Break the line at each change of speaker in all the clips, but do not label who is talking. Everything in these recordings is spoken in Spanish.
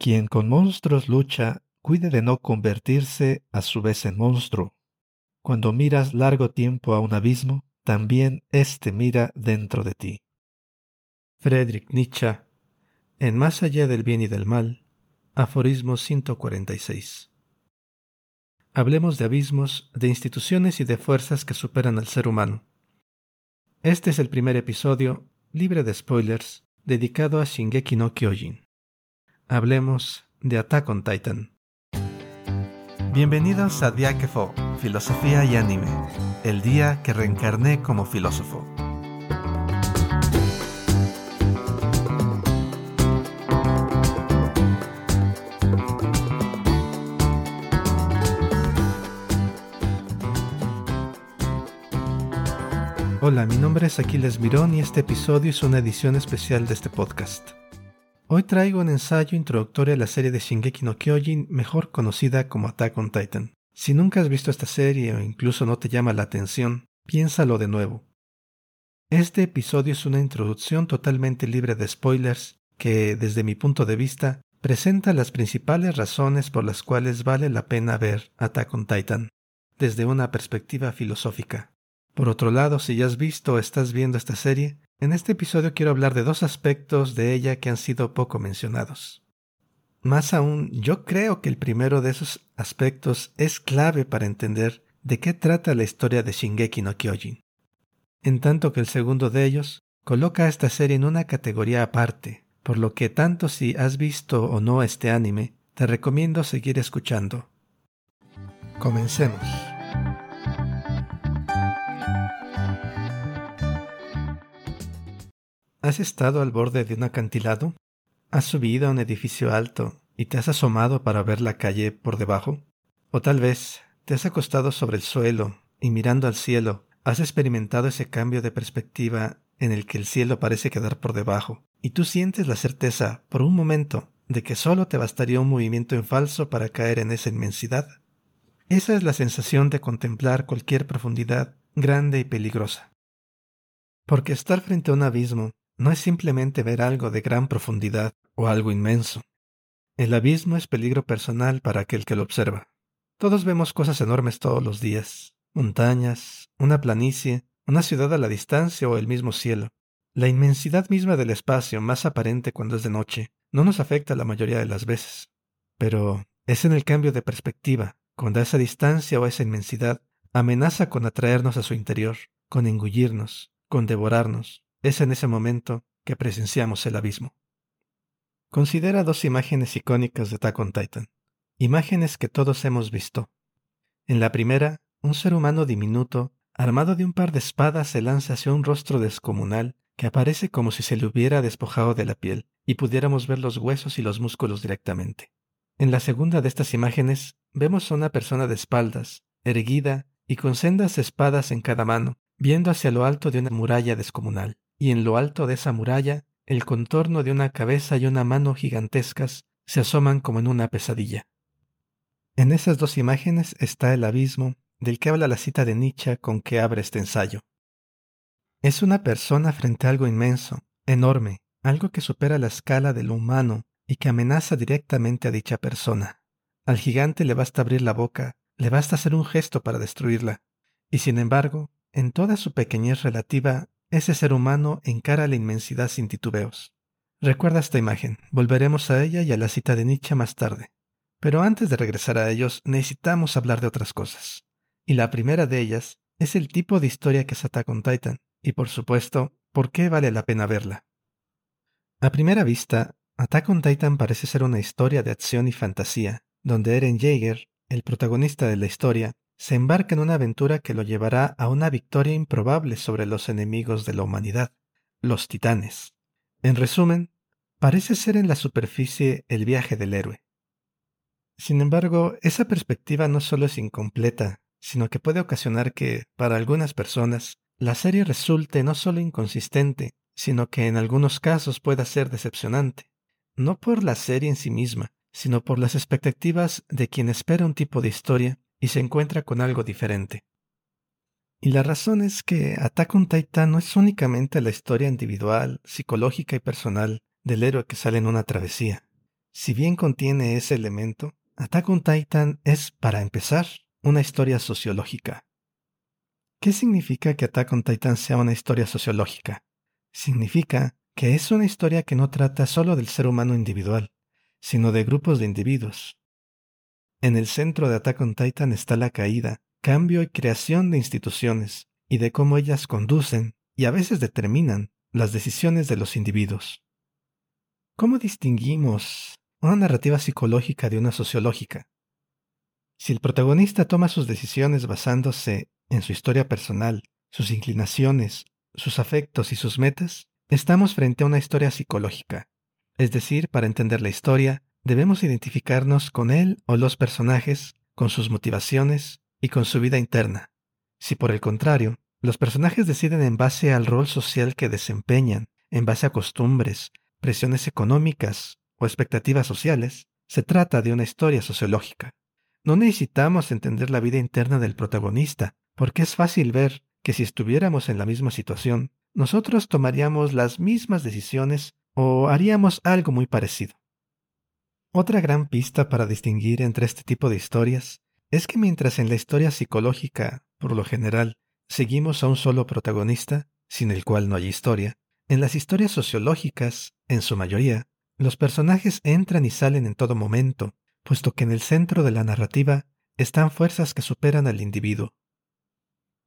Quien con monstruos lucha, cuide de no convertirse a su vez en monstruo. Cuando miras largo tiempo a un abismo, también éste mira dentro de ti. Friedrich Nietzsche, en Más allá del bien y del mal, aforismo 146. Hablemos de abismos, de instituciones y de fuerzas que superan al ser humano. Este es el primer episodio, libre de spoilers, dedicado a Shingeki no Kyojin. Hablemos de Attack on Titan. Bienvenidos a Diakefo, Filosofía y Anime, el día que reencarné como filósofo. Hola, mi nombre es Aquiles Mirón y este episodio es una edición especial de este podcast. Hoy traigo un ensayo introductorio a la serie de Shingeki no Kyojin, mejor conocida como Attack on Titan. Si nunca has visto esta serie o incluso no te llama la atención, piénsalo de nuevo. Este episodio es una introducción totalmente libre de spoilers que, desde mi punto de vista, presenta las principales razones por las cuales vale la pena ver Attack on Titan, desde una perspectiva filosófica. Por otro lado, si ya has visto o estás viendo esta serie, en este episodio quiero hablar de dos aspectos de ella que han sido poco mencionados. Más aún, yo creo que el primero de esos aspectos es clave para entender de qué trata la historia de Shingeki no Kyojin, en tanto que el segundo de ellos coloca a esta serie en una categoría aparte, por lo que tanto si has visto o no este anime, te recomiendo seguir escuchando. Comencemos. ¿Has estado al borde de un acantilado? ¿Has subido a un edificio alto y te has asomado para ver la calle por debajo? O tal vez te has acostado sobre el suelo y mirando al cielo has experimentado ese cambio de perspectiva en el que el cielo parece quedar por debajo y tú sientes la certeza por un momento de que solo te bastaría un movimiento en falso para caer en esa inmensidad. Esa es la sensación de contemplar cualquier profundidad grande y peligrosa. Porque estar frente a un abismo no es simplemente ver algo de gran profundidad o algo inmenso. El abismo es peligro personal para aquel que lo observa. Todos vemos cosas enormes todos los días, montañas, una planicie, una ciudad a la distancia o el mismo cielo. La inmensidad misma del espacio, más aparente cuando es de noche, no nos afecta la mayoría de las veces. Pero es en el cambio de perspectiva, cuando esa distancia o esa inmensidad amenaza con atraernos a su interior, con engullirnos, con devorarnos, es en ese momento que presenciamos el abismo. Considera dos imágenes icónicas de Attack on Titan, imágenes que todos hemos visto. En la primera, un ser humano diminuto, armado de un par de espadas, se lanza hacia un rostro descomunal que aparece como si se le hubiera despojado de la piel y pudiéramos ver los huesos y los músculos directamente. En la segunda de estas imágenes vemos a una persona de espaldas, erguida y con sendas espadas en cada mano, viendo hacia lo alto de una muralla descomunal y en lo alto de esa muralla el contorno de una cabeza y una mano gigantescas se asoman como en una pesadilla. En esas dos imágenes está el abismo del que habla la cita de Nietzsche con que abre este ensayo. Es una persona frente a algo inmenso, enorme, algo que supera la escala de lo humano y que amenaza directamente a dicha persona. Al gigante le basta abrir la boca, le basta hacer un gesto para destruirla, y sin embargo, en toda su pequeñez relativa, ese ser humano encara la inmensidad sin titubeos. Recuerda esta imagen, volveremos a ella y a la cita de Nietzsche más tarde. Pero antes de regresar a ellos, necesitamos hablar de otras cosas. Y la primera de ellas es el tipo de historia que es Attack on Titan, y por supuesto, por qué vale la pena verla. A primera vista, Attack on Titan parece ser una historia de acción y fantasía, donde Eren Jaeger, el protagonista de la historia, se embarca en una aventura que lo llevará a una victoria improbable sobre los enemigos de la humanidad, los titanes. En resumen, parece ser en la superficie el viaje del héroe. Sin embargo, esa perspectiva no solo es incompleta, sino que puede ocasionar que, para algunas personas, la serie resulte no solo inconsistente, sino que en algunos casos pueda ser decepcionante, no por la serie en sí misma, sino por las expectativas de quien espera un tipo de historia y se encuentra con algo diferente. Y la razón es que Attack on Titan no es únicamente la historia individual, psicológica y personal del héroe que sale en una travesía. Si bien contiene ese elemento, Attack on Titan es, para empezar, una historia sociológica. ¿Qué significa que Attack on Titan sea una historia sociológica? Significa que es una historia que no trata solo del ser humano individual, sino de grupos de individuos. En el centro de Attack on Titan está la caída, cambio y creación de instituciones, y de cómo ellas conducen y a veces determinan las decisiones de los individuos. ¿Cómo distinguimos una narrativa psicológica de una sociológica? Si el protagonista toma sus decisiones basándose en su historia personal, sus inclinaciones, sus afectos y sus metas, estamos frente a una historia psicológica. Es decir, para entender la historia, debemos identificarnos con él o los personajes, con sus motivaciones y con su vida interna. Si por el contrario, los personajes deciden en base al rol social que desempeñan, en base a costumbres, presiones económicas o expectativas sociales, se trata de una historia sociológica. No necesitamos entender la vida interna del protagonista, porque es fácil ver que si estuviéramos en la misma situación, nosotros tomaríamos las mismas decisiones o haríamos algo muy parecido. Otra gran pista para distinguir entre este tipo de historias es que mientras en la historia psicológica, por lo general, seguimos a un solo protagonista, sin el cual no hay historia, en las historias sociológicas, en su mayoría, los personajes entran y salen en todo momento, puesto que en el centro de la narrativa están fuerzas que superan al individuo.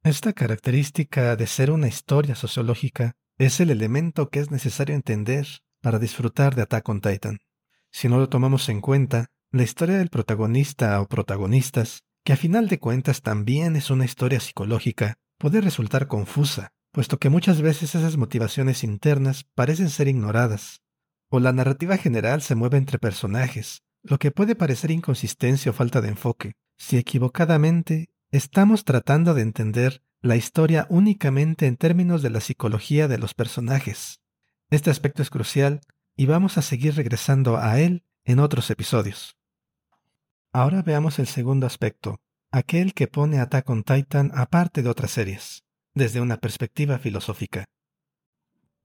Esta característica de ser una historia sociológica es el elemento que es necesario entender para disfrutar de Attack on Titan. Si no lo tomamos en cuenta, la historia del protagonista o protagonistas, que a final de cuentas también es una historia psicológica, puede resultar confusa, puesto que muchas veces esas motivaciones internas parecen ser ignoradas, o la narrativa general se mueve entre personajes, lo que puede parecer inconsistencia o falta de enfoque, si equivocadamente estamos tratando de entender la historia únicamente en términos de la psicología de los personajes. Este aspecto es crucial y vamos a seguir regresando a él en otros episodios. Ahora veamos el segundo aspecto, aquel que pone Attack on Titan aparte de otras series, desde una perspectiva filosófica.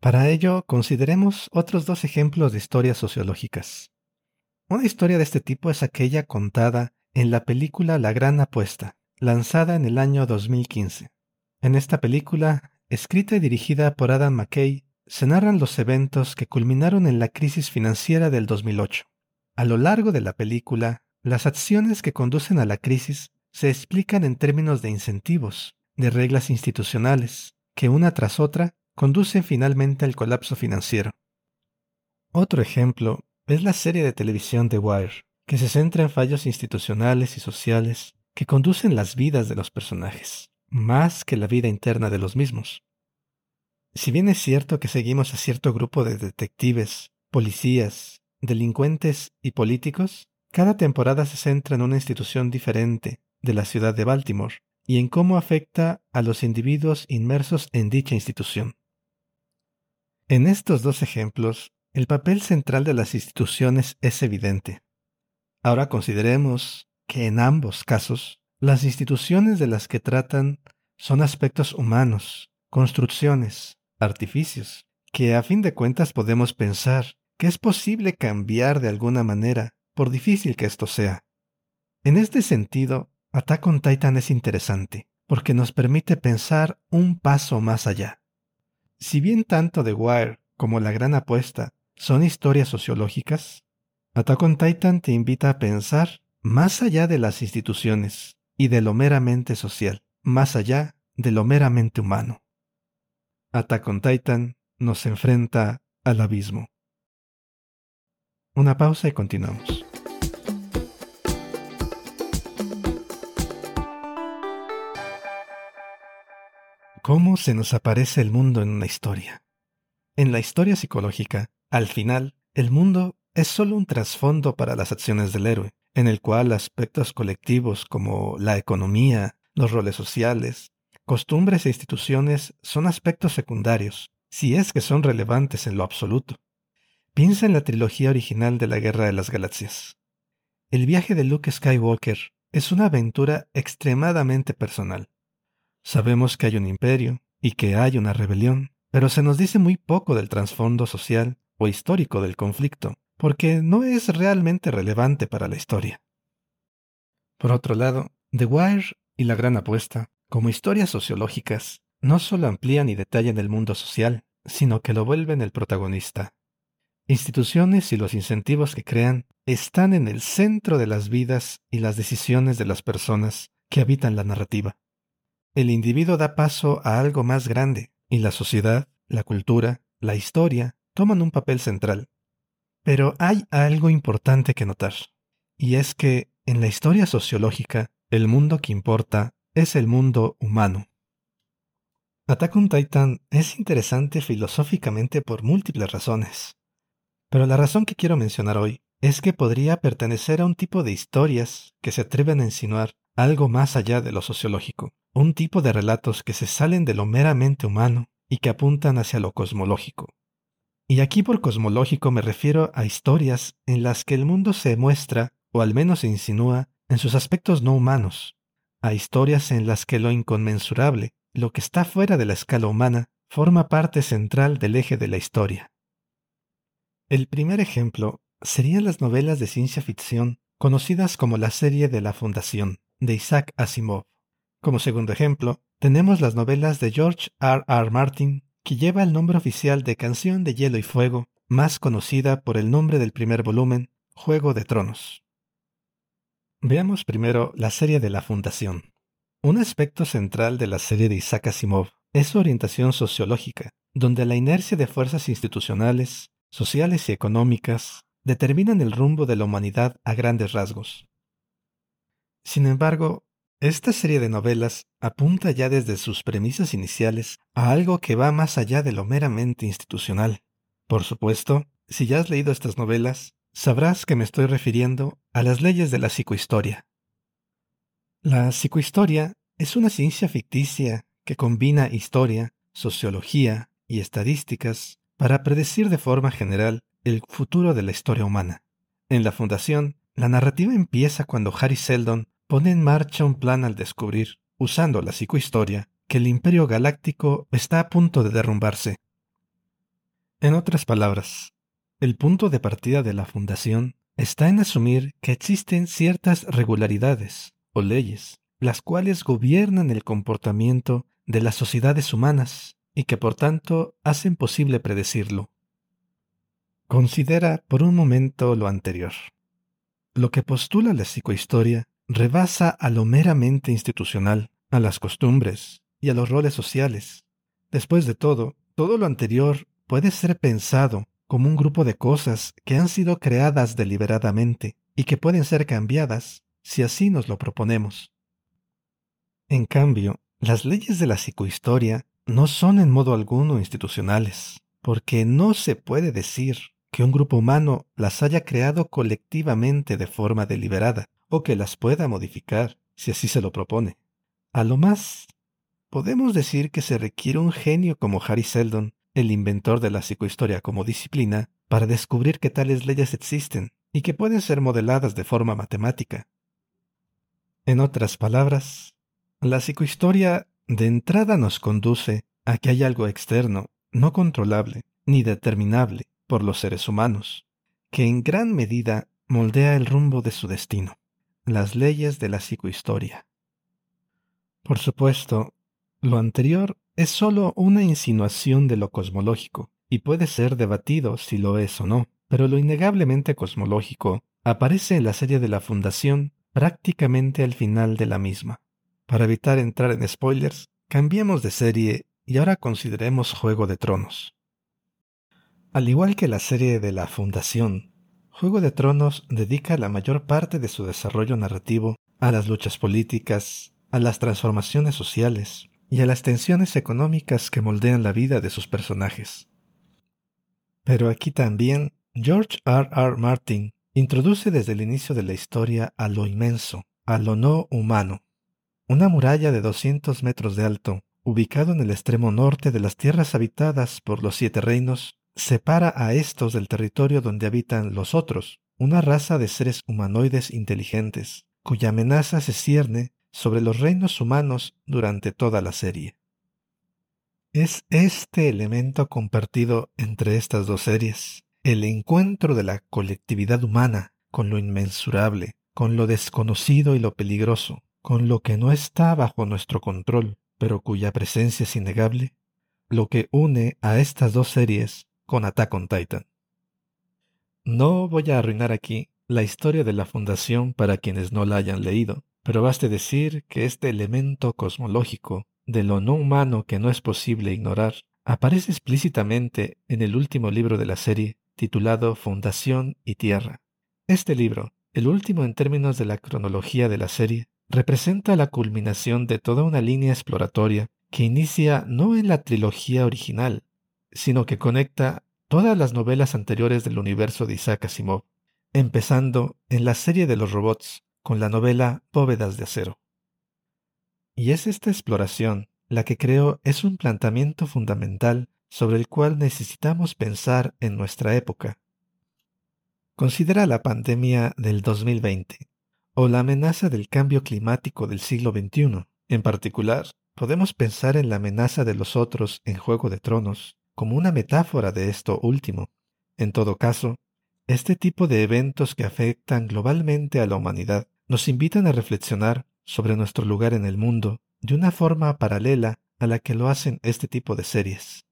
Para ello, consideremos otros dos ejemplos de historias sociológicas. Una historia de este tipo es aquella contada en la película La Gran Apuesta, lanzada en el año 2015. En esta película, escrita y dirigida por Adam McKay, se narran los eventos que culminaron en la crisis financiera del 2008. A lo largo de la película, las acciones que conducen a la crisis se explican en términos de incentivos, de reglas institucionales, que una tras otra conducen finalmente al colapso financiero. Otro ejemplo es la serie de televisión The Wire, que se centra en fallos institucionales y sociales que conducen las vidas de los personajes, más que la vida interna de los mismos. Si bien es cierto que seguimos a cierto grupo de detectives, policías, delincuentes y políticos, cada temporada se centra en una institución diferente de la ciudad de Baltimore y en cómo afecta a los individuos inmersos en dicha institución. En estos dos ejemplos, el papel central de las instituciones es evidente. Ahora consideremos que en ambos casos, las instituciones de las que tratan son aspectos humanos, construcciones, artificios, que a fin de cuentas podemos pensar que es posible cambiar de alguna manera, por difícil que esto sea. En este sentido, Attack on Titan es interesante, porque nos permite pensar un paso más allá. Si bien tanto The Wire como La Gran Apuesta son historias sociológicas, Attack on Titan te invita a pensar más allá de las instituciones y de lo meramente social, más allá de lo meramente humano. Attack on Titan nos enfrenta al abismo. Una pausa y continuamos. ¿Cómo se nos aparece el mundo en una historia? En la historia psicológica, al final, el mundo es solo un trasfondo para las acciones del héroe, en el cual aspectos colectivos como la economía, los roles sociales, Costumbres e instituciones son aspectos secundarios, si es que son relevantes en lo absoluto. Piensa en la trilogía original de la Guerra de las Galaxias. El viaje de Luke Skywalker es una aventura extremadamente personal. Sabemos que hay un imperio y que hay una rebelión, pero se nos dice muy poco del trasfondo social o histórico del conflicto, porque no es realmente relevante para la historia. Por otro lado, The Wire y La Gran Apuesta, como historias sociológicas, no solo amplían y detallan el mundo social, sino que lo vuelven el protagonista. Instituciones y los incentivos que crean están en el centro de las vidas y las decisiones de las personas que habitan la narrativa. El individuo da paso a algo más grande, y la sociedad, la cultura, la historia toman un papel central. Pero hay algo importante que notar, y es que en la historia sociológica, el mundo que importa es el mundo humano. Attack on Titan es interesante filosóficamente por múltiples razones. Pero la razón que quiero mencionar hoy es que podría pertenecer a un tipo de historias que se atreven a insinuar algo más allá de lo sociológico, un tipo de relatos que se salen de lo meramente humano y que apuntan hacia lo cosmológico. Y aquí por cosmológico me refiero a historias en las que el mundo se muestra, o al menos se insinúa, en sus aspectos no humanos, a historias en las que lo inconmensurable, lo que está fuera de la escala humana, forma parte central del eje de la historia. El primer ejemplo serían las novelas de ciencia ficción conocidas como la serie de la Fundación, de Isaac Asimov. Como segundo ejemplo, tenemos las novelas de George R. R. Martin, que lleva el nombre oficial de Canción de Hielo y Fuego, más conocida por el nombre del primer volumen, Juego de Tronos. Veamos primero la serie de la Fundación. Un aspecto central de la serie de Isaac Asimov es su orientación sociológica, donde la inercia de fuerzas institucionales, sociales y económicas determinan el rumbo de la humanidad a grandes rasgos. Sin embargo, esta serie de novelas apunta ya desde sus premisas iniciales a algo que va más allá de lo meramente institucional. Por supuesto, si ya has leído estas novelas, sabrás que me estoy refiriendo a las leyes de la psicohistoria. La psicohistoria es una ciencia ficticia que combina historia, sociología y estadísticas para predecir de forma general el futuro de la historia humana. En la Fundación, la narrativa empieza cuando Harry Seldon pone en marcha un plan al descubrir, usando la psicohistoria, que el imperio galáctico está a punto de derrumbarse. En otras palabras, el punto de partida de la fundación está en asumir que existen ciertas regularidades o leyes, las cuales gobiernan el comportamiento de las sociedades humanas y que por tanto hacen posible predecirlo. Considera por un momento lo anterior. Lo que postula la psicohistoria rebasa a lo meramente institucional, a las costumbres y a los roles sociales. Después de todo, todo lo anterior puede ser pensado como un grupo de cosas que han sido creadas deliberadamente y que pueden ser cambiadas si así nos lo proponemos. En cambio, las leyes de la psicohistoria no son en modo alguno institucionales, porque no se puede decir que un grupo humano las haya creado colectivamente de forma deliberada, o que las pueda modificar, si así se lo propone. A lo más, podemos decir que se requiere un genio como Harry Seldon, el inventor de la psicohistoria como disciplina, para descubrir que tales leyes existen y que pueden ser modeladas de forma matemática. En otras palabras, la psicohistoria de entrada nos conduce a que hay algo externo, no controlable ni determinable por los seres humanos, que en gran medida moldea el rumbo de su destino las leyes de la psicohistoria. Por supuesto, lo anterior es sólo una insinuación de lo cosmológico, y puede ser debatido si lo es o no, pero lo innegablemente cosmológico aparece en la serie de la Fundación prácticamente al final de la misma. Para evitar entrar en spoilers, cambiemos de serie y ahora consideremos Juego de Tronos. Al igual que la serie de la Fundación, Juego de Tronos dedica la mayor parte de su desarrollo narrativo a las luchas políticas, a las transformaciones sociales y a las tensiones económicas que moldean la vida de sus personajes. Pero aquí también George R. R. Martin introduce desde el inicio de la historia a lo inmenso, a lo no humano. Una muralla de 200 metros de alto, ubicado en el extremo norte de las tierras habitadas por los siete reinos, separa a estos del territorio donde habitan los otros, una raza de seres humanoides inteligentes, cuya amenaza se cierne sobre los reinos humanos durante toda la serie. Es este elemento compartido entre estas dos series el encuentro de la colectividad humana con lo inmensurable, con lo desconocido y lo peligroso, con lo que no está bajo nuestro control, pero cuya presencia es innegable, lo que une a estas dos series con Attack on Titan. No voy a arruinar aquí la historia de la fundación para quienes no la hayan leído, pero baste decir que este elemento cosmológico de lo no humano que no es posible ignorar aparece explícitamente en el último libro de la serie, titulado Fundación y Tierra. Este libro, el último en términos de la cronología de la serie, representa la culminación de toda una línea exploratoria que inicia no en la trilogía original, sino que conecta todas las novelas anteriores del universo de Isaac Asimov, empezando en la serie de los robots con la novela Bóvedas de Acero. Y es esta exploración la que creo es un planteamiento fundamental sobre el cual necesitamos pensar en nuestra época. Considera la pandemia del 2020 o la amenaza del cambio climático del siglo XXI. En particular, podemos pensar en la amenaza de los otros en Juego de Tronos como una metáfora de esto último. En todo caso, este tipo de eventos que afectan globalmente a la humanidad nos invitan a reflexionar sobre nuestro lugar en el mundo de una forma paralela a la que lo hacen este tipo de series.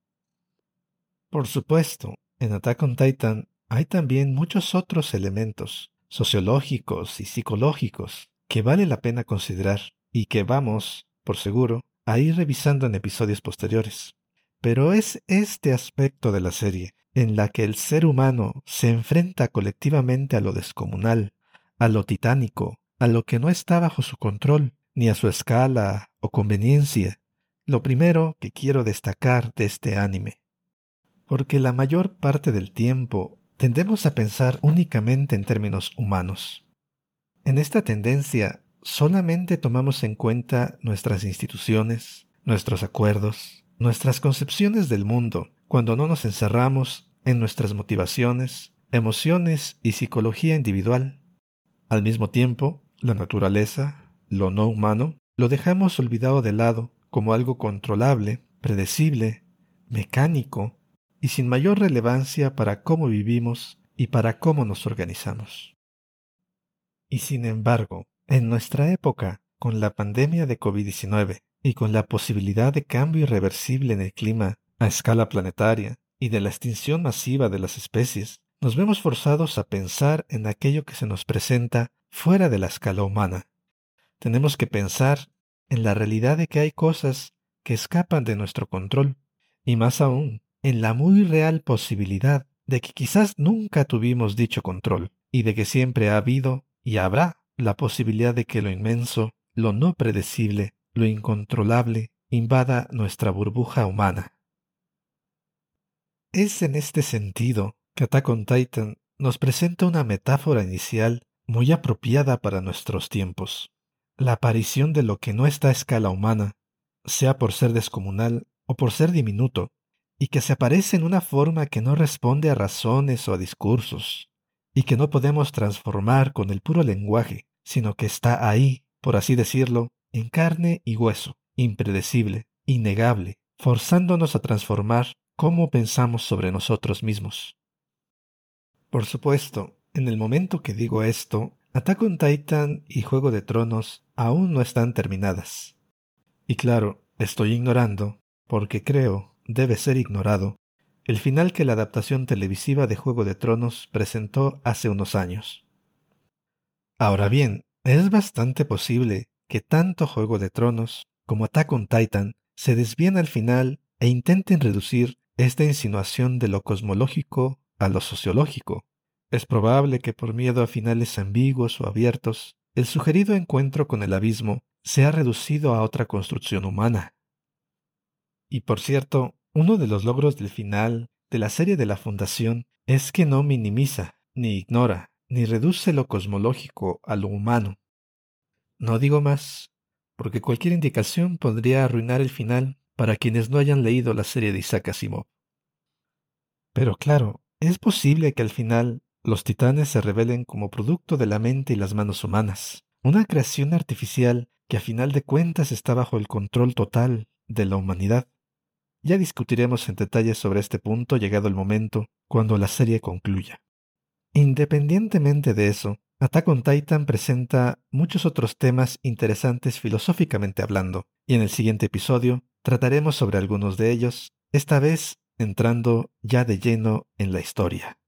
Por supuesto, en Attack on Titan hay también muchos otros elementos sociológicos y psicológicos que vale la pena considerar y que vamos, por seguro, a ir revisando en episodios posteriores. Pero es este aspecto de la serie, en la que el ser humano se enfrenta colectivamente a lo descomunal, a lo titánico, a lo que no está bajo su control, ni a su escala o conveniencia, lo primero que quiero destacar de este anime. Porque la mayor parte del tiempo tendemos a pensar únicamente en términos humanos. En esta tendencia solamente tomamos en cuenta nuestras instituciones, nuestros acuerdos, nuestras concepciones del mundo cuando no nos encerramos en nuestras motivaciones, emociones y psicología individual. Al mismo tiempo, la naturaleza, lo no humano, lo dejamos olvidado de lado como algo controlable, predecible, mecánico y sin mayor relevancia para cómo vivimos y para cómo nos organizamos. Y sin embargo, en nuestra época, con la pandemia de COVID-19, y con la posibilidad de cambio irreversible en el clima a escala planetaria y de la extinción masiva de las especies, nos vemos forzados a pensar en aquello que se nos presenta fuera de la escala humana. Tenemos que pensar en la realidad de que hay cosas que escapan de nuestro control, y más aún, en la muy real posibilidad de que quizás nunca tuvimos dicho control, y de que siempre ha habido y habrá la posibilidad de que lo inmenso, lo no predecible, lo incontrolable invada nuestra burbuja humana. Es en este sentido que Attack on Titan nos presenta una metáfora inicial muy apropiada para nuestros tiempos. La aparición de lo que no está a escala humana, sea por ser descomunal o por ser diminuto, y que se aparece en una forma que no responde a razones o a discursos, y que no podemos transformar con el puro lenguaje, sino que está ahí, por así decirlo, en carne y hueso, impredecible, innegable, forzándonos a transformar cómo pensamos sobre nosotros mismos. Por supuesto, en el momento que digo esto, Attack on Titan y Juego de Tronos aún no están terminadas. Y claro, estoy ignorando, porque creo debe ser ignorado, el final que la adaptación televisiva de Juego de Tronos presentó hace unos años. Ahora bien, es bastante posible que tanto Juego de Tronos como Attack on Titan se desvíen al final e intenten reducir esta insinuación de lo cosmológico a lo sociológico. Es probable que por miedo a finales ambiguos o abiertos, el sugerido encuentro con el abismo sea reducido a otra construcción humana. Y por cierto, uno de los logros del final de la serie de la Fundación es que no minimiza, ni ignora, ni reduce lo cosmológico a lo humano, no digo más, porque cualquier indicación podría arruinar el final para quienes no hayan leído la serie de Isaac Asimov. Pero claro, es posible que al final los titanes se revelen como producto de la mente y las manos humanas, una creación artificial que a final de cuentas está bajo el control total de la humanidad. Ya discutiremos en detalle sobre este punto llegado el momento, cuando la serie concluya. Independientemente de eso, Attack on Titan presenta muchos otros temas interesantes filosóficamente hablando, y en el siguiente episodio trataremos sobre algunos de ellos, esta vez entrando ya de lleno en la historia.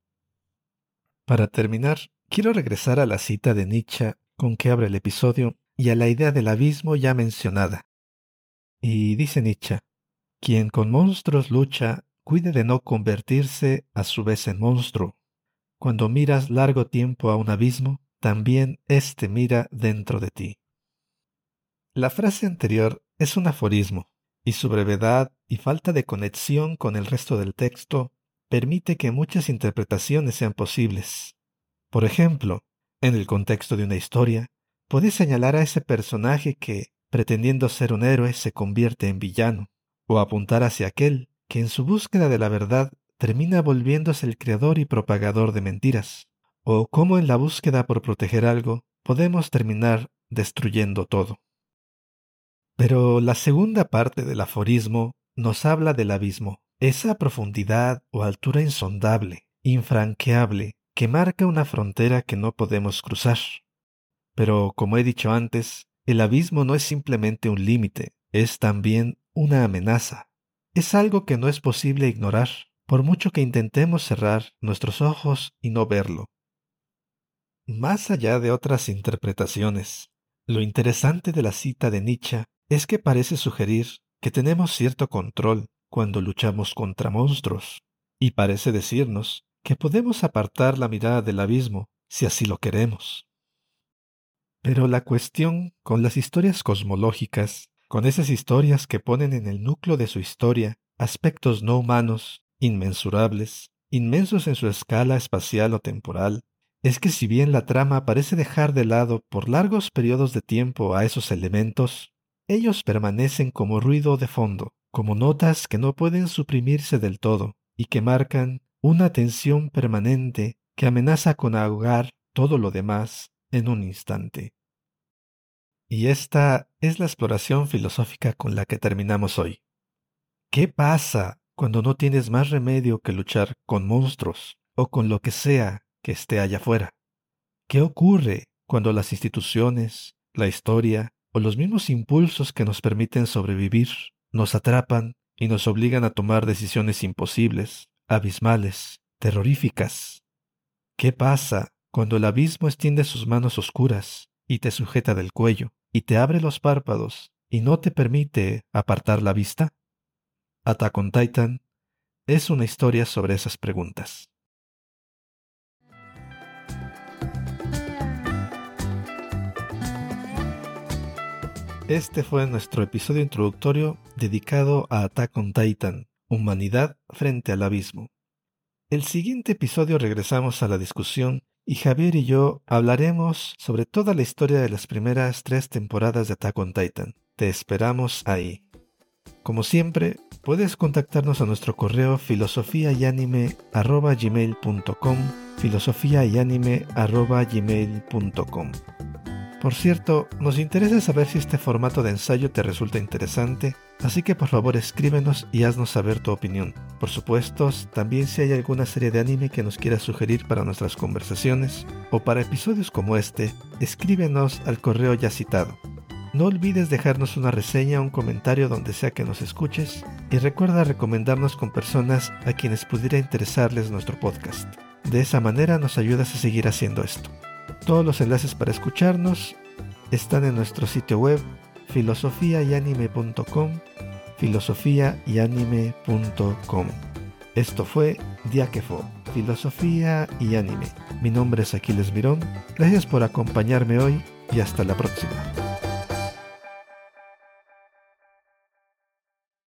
Para terminar, quiero regresar a la cita de Nietzsche con que abre el episodio y a la idea del abismo ya mencionada. Y dice Nietzsche, quien con monstruos lucha, cuide de no convertirse a su vez en monstruo, cuando miras largo tiempo a un abismo, también éste mira dentro de ti. La frase anterior es un aforismo, y su brevedad y falta de conexión con el resto del texto permite que muchas interpretaciones sean posibles. Por ejemplo, en el contexto de una historia, puedes señalar a ese personaje que, pretendiendo ser un héroe, se convierte en villano, o apuntar hacia aquel que en su búsqueda de la verdad termina volviéndose el creador y propagador de mentiras, o cómo en la búsqueda por proteger algo podemos terminar destruyendo todo. Pero la segunda parte del aforismo nos habla del abismo, esa profundidad o altura insondable, infranqueable, que marca una frontera que no podemos cruzar. Pero, como he dicho antes, el abismo no es simplemente un límite, es también una amenaza. Es algo que no es posible ignorar, por mucho que intentemos cerrar nuestros ojos y no verlo. Más allá de otras interpretaciones, lo interesante de la cita de Nietzsche es que parece sugerir que tenemos cierto control cuando luchamos contra monstruos, y parece decirnos que podemos apartar la mirada del abismo si así lo queremos. Pero la cuestión con las historias cosmológicas, con esas historias que ponen en el núcleo de su historia aspectos no humanos inmensurables, inmensos en su escala espacial o temporal, es que si bien la trama parece dejar de lado por largos periodos de tiempo a esos elementos, ellos permanecen como ruido de fondo, como notas que no pueden suprimirse del todo y que marcan una tensión permanente que amenaza con ahogar todo lo demás en un instante. Y esta es la exploración filosófica con la que terminamos hoy. ¿Qué pasa cuando no tienes más remedio que luchar con monstruos o con lo que sea que esté allá afuera? ¿Qué ocurre cuando las instituciones, la historia o los mismos impulsos que nos permiten sobrevivir nos atrapan y nos obligan a tomar decisiones imposibles, abismales, terroríficas? ¿Qué pasa cuando el abismo extiende sus manos oscuras y te sujeta del cuello y te abre los párpados y no te permite apartar la vista? Attack Titan es una historia sobre esas preguntas. Este fue nuestro episodio introductorio dedicado a Attack on Titan, Humanidad frente al abismo. El siguiente episodio regresamos a la discusión y Javier y yo hablaremos sobre toda la historia de las primeras tres temporadas de Attack on Titan. Te esperamos ahí. Como siempre, puedes contactarnos a nuestro correo filosofía Por cierto, nos interesa saber si este formato de ensayo te resulta interesante, así que por favor escríbenos y haznos saber tu opinión. Por supuesto, también si hay alguna serie de anime que nos quieras sugerir para nuestras conversaciones o para episodios como este, escríbenos al correo ya citado. No olvides dejarnos una reseña o un comentario donde sea que nos escuches y recuerda recomendarnos con personas a quienes pudiera interesarles nuestro podcast. De esa manera nos ayudas a seguir haciendo esto. Todos los enlaces para escucharnos están en nuestro sitio web filosofiayanime.com filosofiayanime.com Esto fue Diáquefo, Filosofía y Anime. Mi nombre es Aquiles Mirón. Gracias por acompañarme hoy y hasta la próxima.